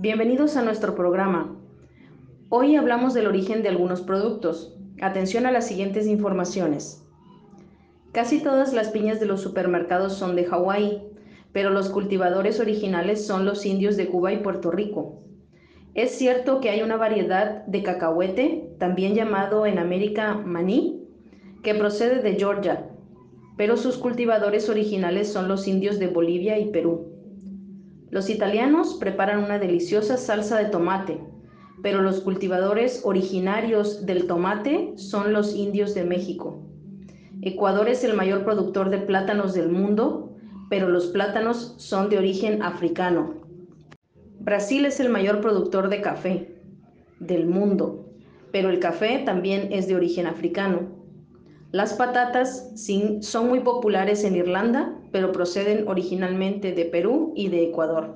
Bienvenidos a nuestro programa. Hoy hablamos del origen de algunos productos. Atención a las siguientes informaciones. Casi todas las piñas de los supermercados son de Hawái, pero los cultivadores originales son los indios de Cuba y Puerto Rico. Es cierto que hay una variedad de cacahuete, también llamado en América maní, que procede de Georgia, pero sus cultivadores originales son los indios de Bolivia y Perú. Los italianos preparan una deliciosa salsa de tomate, pero los cultivadores originarios del tomate son los indios de México. Ecuador es el mayor productor de plátanos del mundo, pero los plátanos son de origen africano. Brasil es el mayor productor de café del mundo, pero el café también es de origen africano. Las patatas son muy populares en Irlanda, pero proceden originalmente de Perú y de Ecuador.